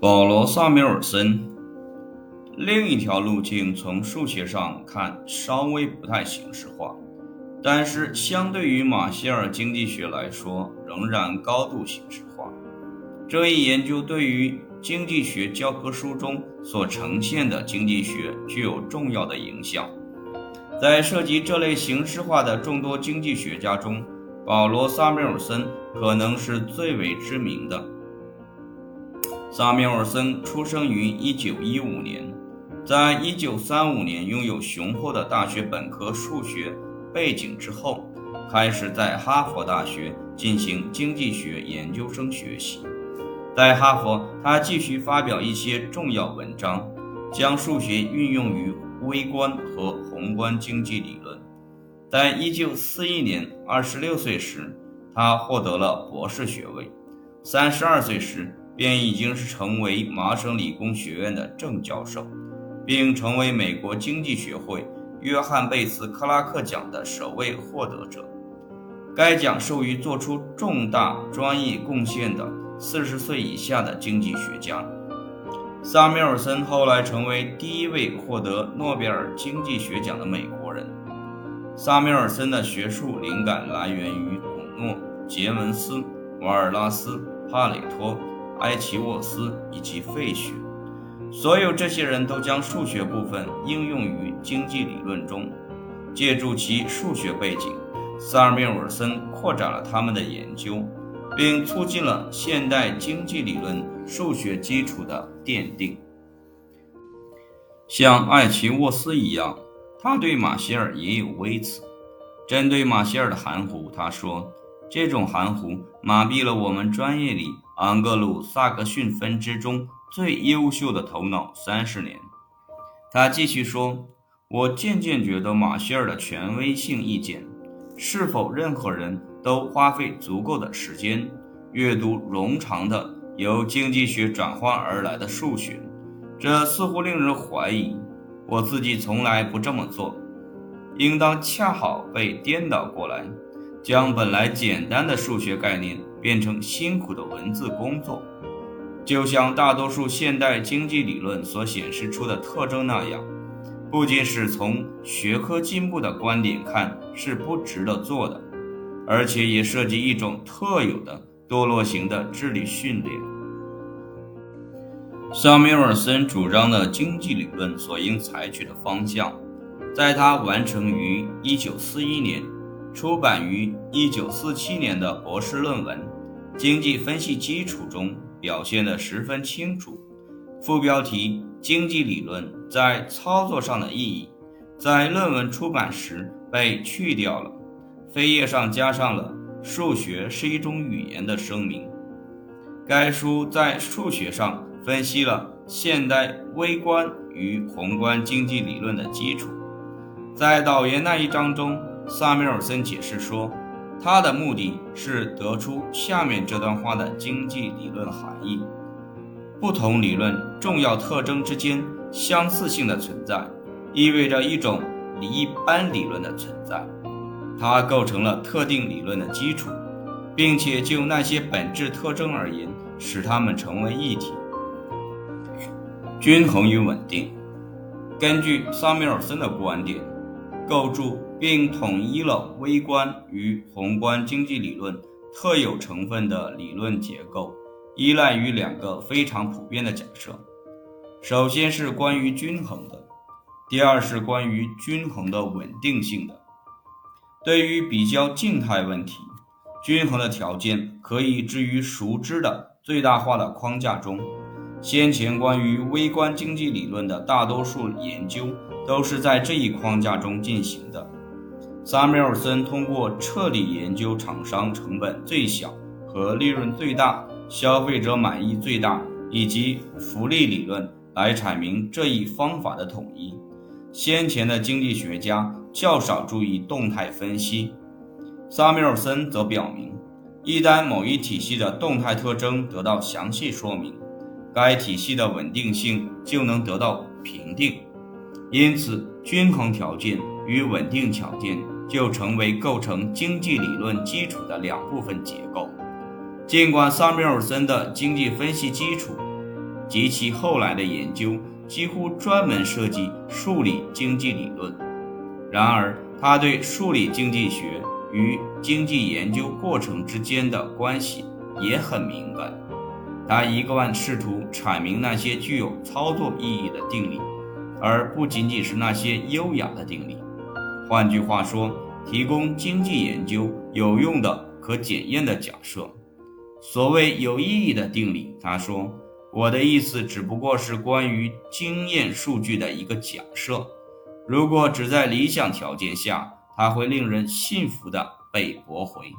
保罗·萨缪尔森另一条路径从数学上看稍微不太形式化，但是相对于马歇尔经济学来说，仍然高度形式化。这一研究对于经济学教科书中所呈现的经济学具有重要的影响。在涉及这类形式化的众多经济学家中，保罗·萨缪尔森可能是最为知名的。萨缪尔森出生于1915年，在1935年拥有雄厚的大学本科数学背景之后，开始在哈佛大学进行经济学研究生学习。在哈佛，他继续发表一些重要文章，将数学运用于微观和宏观经济理论。在1941年，26岁时，他获得了博士学位；32岁时，便已经是成为麻省理工学院的正教授，并成为美国经济学会约翰贝茨克拉克奖的首位获得者。该奖授予做出重大专业贡献的四十岁以下的经济学家。萨缪尔森后来成为第一位获得诺贝尔经济学奖的美国人。萨缪尔森的学术灵感来源于孔诺、杰文斯、瓦尔拉斯、帕累托。埃奇沃斯以及费雪，所有这些人都将数学部分应用于经济理论中。借助其数学背景，萨尔缪尔森扩展了他们的研究，并促进了现代经济理论数学基础的奠定。像艾奇沃斯一样，他对马歇尔也有微词。针对马歇尔的含糊，他说：“这种含糊麻痹了我们专业里。”安格鲁萨克逊分支中最优秀的头脑三十年，他继续说：“我渐渐觉得马歇尔的权威性意见，是否任何人都花费足够的时间阅读冗长的由经济学转换而来的数学，这似乎令人怀疑。我自己从来不这么做，应当恰好被颠倒过来。”将本来简单的数学概念变成辛苦的文字工作，就像大多数现代经济理论所显示出的特征那样，不仅是从学科进步的观点看是不值得做的，而且也涉及一种特有的堕落型的智力训练。萨缪尔森主张的经济理论所应采取的方向，在他完成于1941年。出版于1947年的博士论文《经济分析基础》中表现得十分清楚。副标题“经济理论在操作上的意义”在论文出版时被去掉了，扉页上加上了“数学是一种语言”的声明。该书在数学上分析了现代微观与宏观经济理论的基础。在导言那一章中。萨缪尔森解释说，他的目的是得出下面这段话的经济理论含义：不同理论重要特征之间相似性的存在，意味着一种一般理论的存在，它构成了特定理论的基础，并且就那些本质特征而言，使它们成为一体。均衡与稳定，根据萨缪尔森的观点，构筑。并统一了微观与宏观经济理论特有成分的理论结构，依赖于两个非常普遍的假设：首先是关于均衡的，第二是关于均衡的稳定性的。对于比较静态问题，均衡的条件可以置于熟知的最大化的框架中。先前关于微观经济理论的大多数研究都是在这一框架中进行的。萨缪尔森通过彻底研究厂商成本最小和利润最大、消费者满意最大以及福利理论来阐明这一方法的统一。先前的经济学家较少注意动态分析，萨缪尔森则表明，一旦某一体系的动态特征得到详细说明，该体系的稳定性就能得到评定。因此，均衡条件与稳定条件。就成为构成经济理论基础的两部分结构。尽管萨缪尔森的经济分析基础及其后来的研究几乎专门涉及数理经济理论。然而，他对数理经济学与经济研究过程之间的关系也很敏感。他一贯试图阐明那些具有操作意义的定理，而不仅仅是那些优雅的定理。换句话说，提供经济研究有用的、可检验的假设。所谓有意义的定理，他说：“我的意思只不过是关于经验数据的一个假设。如果只在理想条件下，它会令人信服地被驳回。”